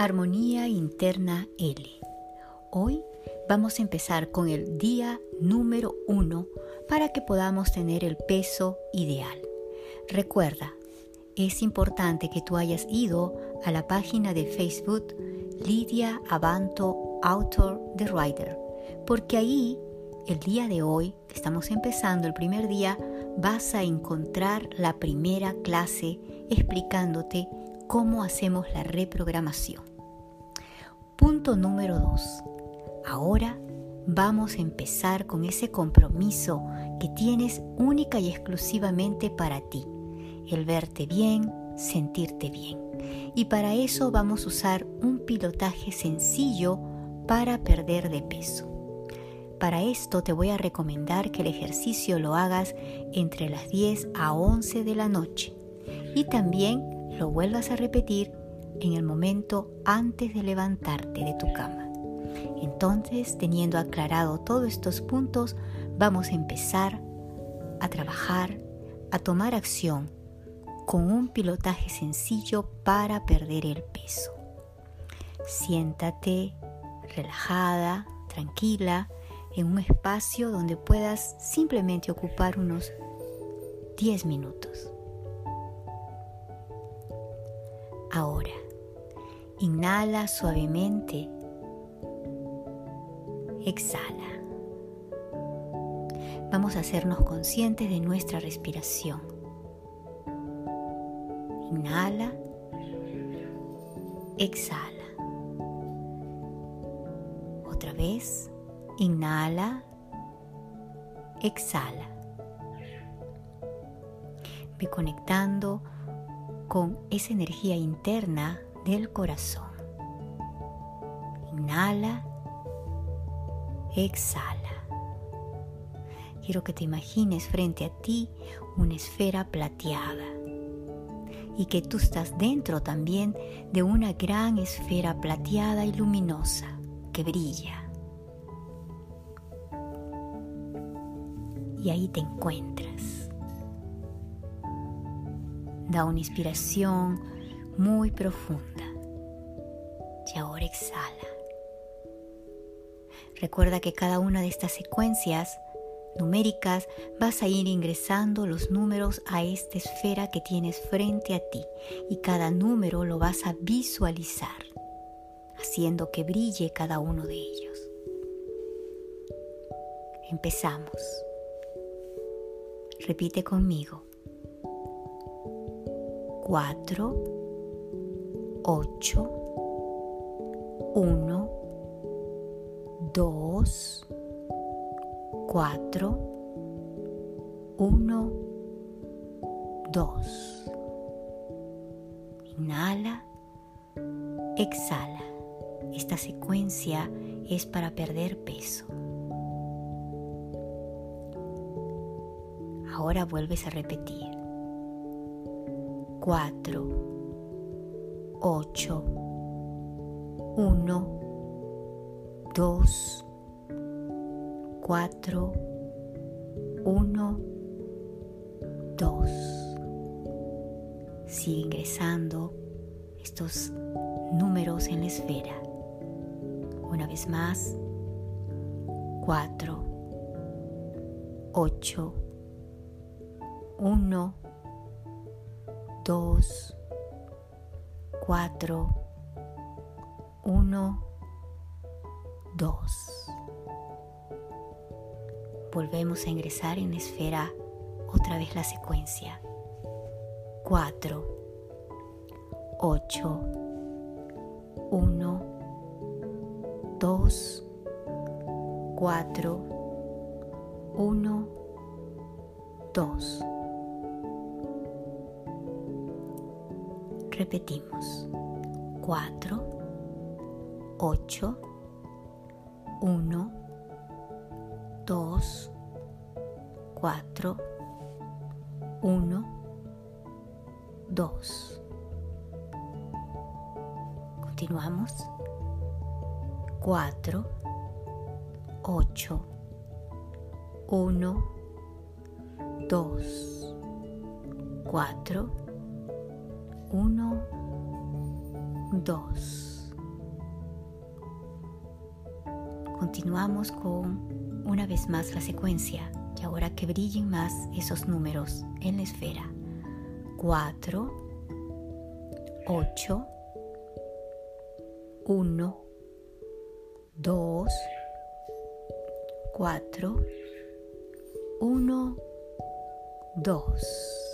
Armonía Interna L. Hoy vamos a empezar con el día número uno para que podamos tener el peso ideal. Recuerda, es importante que tú hayas ido a la página de Facebook Lidia Abanto Author The Writer, porque ahí el día de hoy, que estamos empezando el primer día, vas a encontrar la primera clase explicándote cómo hacemos la reprogramación. Punto número 2. Ahora vamos a empezar con ese compromiso que tienes única y exclusivamente para ti. El verte bien, sentirte bien. Y para eso vamos a usar un pilotaje sencillo para perder de peso. Para esto te voy a recomendar que el ejercicio lo hagas entre las 10 a 11 de la noche y también lo vuelvas a repetir en el momento antes de levantarte de tu cama. Entonces, teniendo aclarado todos estos puntos, vamos a empezar a trabajar, a tomar acción con un pilotaje sencillo para perder el peso. Siéntate relajada, tranquila, en un espacio donde puedas simplemente ocupar unos 10 minutos. Ahora, inhala suavemente. Exhala. Vamos a hacernos conscientes de nuestra respiración. Inhala. Exhala. Otra vez. Inhala. Exhala. Ve conectando con esa energía interna del corazón. Inhala, exhala. Quiero que te imagines frente a ti una esfera plateada y que tú estás dentro también de una gran esfera plateada y luminosa que brilla. Y ahí te encuentras Da una inspiración muy profunda. Y ahora exhala. Recuerda que cada una de estas secuencias numéricas vas a ir ingresando los números a esta esfera que tienes frente a ti y cada número lo vas a visualizar, haciendo que brille cada uno de ellos. Empezamos. Repite conmigo. 4, 8, 1, 2, 4, 1, 2. Inhala, exhala. Esta secuencia es para perder peso. Ahora vuelves a repetir. 4, 8, 1, 2, 4, 1, 2. Sigue ingresando estos números en la esfera. Una vez más, 4, 8, 1, 2, 4, 1, 2. Volvemos a ingresar en esfera otra vez la secuencia. 4, 8, 1, 2, 4, 1, 2. Repetimos. 4, 8, 1, 2, 4, 1, 2. Continuamos. 4, 8, 1, 2, 4, 1, 2. Continuamos con una vez más la secuencia y ahora que brillen más esos números en la esfera. 4, 8, 1, 2, 4, 1, 2.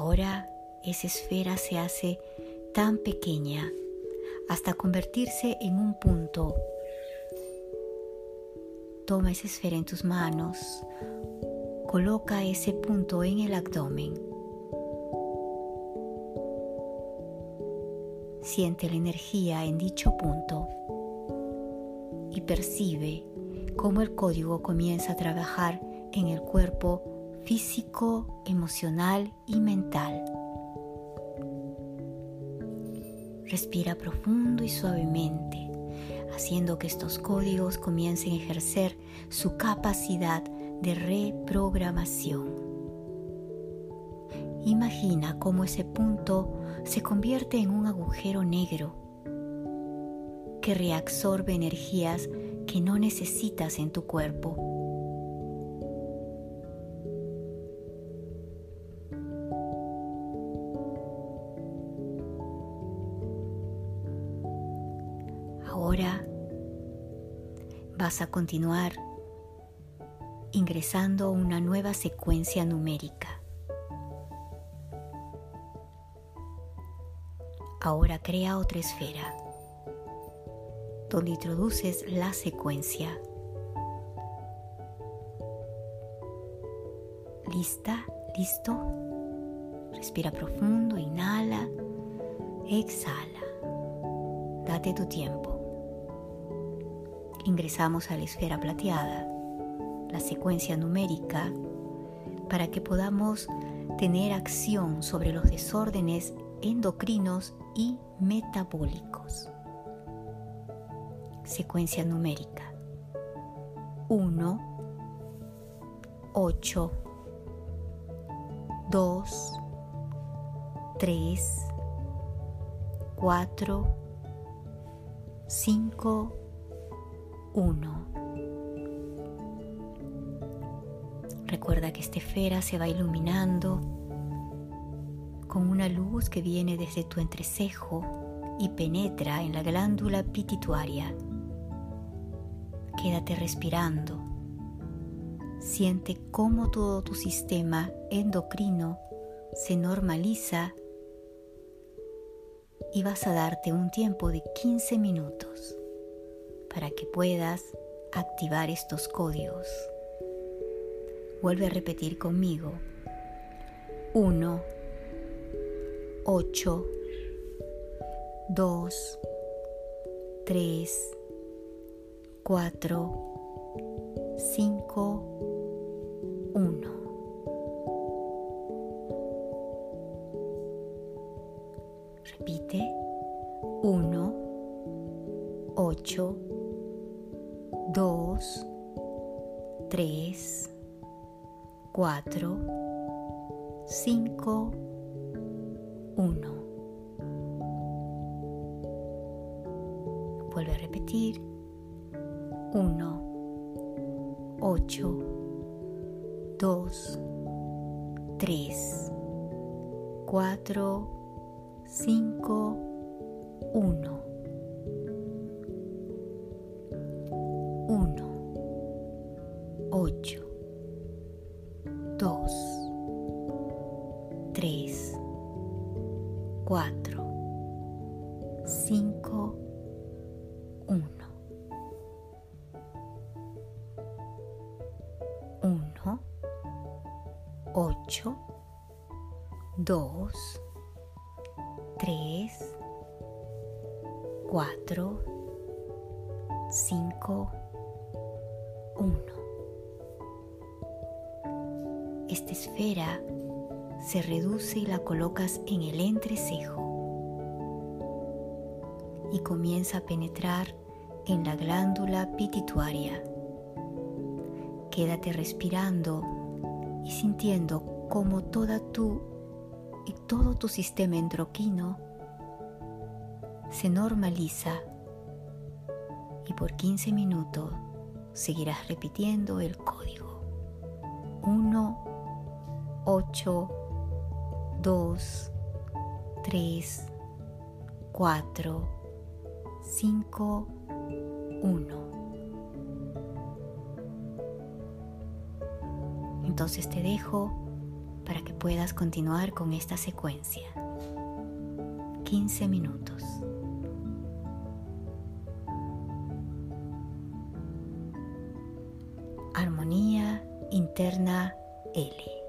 Ahora esa esfera se hace tan pequeña hasta convertirse en un punto. Toma esa esfera en tus manos, coloca ese punto en el abdomen. Siente la energía en dicho punto y percibe cómo el código comienza a trabajar en el cuerpo físico, emocional y mental. Respira profundo y suavemente, haciendo que estos códigos comiencen a ejercer su capacidad de reprogramación. Imagina cómo ese punto se convierte en un agujero negro que reabsorbe energías que no necesitas en tu cuerpo Ahora vas a continuar ingresando una nueva secuencia numérica. Ahora crea otra esfera donde introduces la secuencia. ¿Lista? ¿Listo? Respira profundo, inhala, exhala. Date tu tiempo ingresamos a la esfera plateada, la secuencia numérica, para que podamos tener acción sobre los desórdenes endocrinos y metabólicos. Secuencia numérica 1, 8, 2, 3, 4, 5, 1. Recuerda que esta esfera se va iluminando con una luz que viene desde tu entrecejo y penetra en la glándula pituitaria. Quédate respirando. Siente cómo todo tu sistema endocrino se normaliza y vas a darte un tiempo de 15 minutos para que puedas activar estos códigos. Vuelve a repetir conmigo. 1, 8, 2, 3, 4, 5, 1. Repite. 1, 8, 2, 3, 4, 5, 1. Vuelve a repetir. 1, 8, 2, 3, 4, 5, 1. 2, 3, 4, 5, 1. 1, 8, 2, 3, 4, 5, 1. Esta esfera se reduce y la colocas en el entrecejo y comienza a penetrar en la glándula pituitaria. Quédate respirando y sintiendo cómo toda tu y todo tu sistema endocrino se normaliza y por 15 minutos seguirás repitiendo el código 1, 8, 2, 3, 4, 5, 1. Entonces te dejo para que puedas continuar con esta secuencia. 15 minutos. Armonía interna L.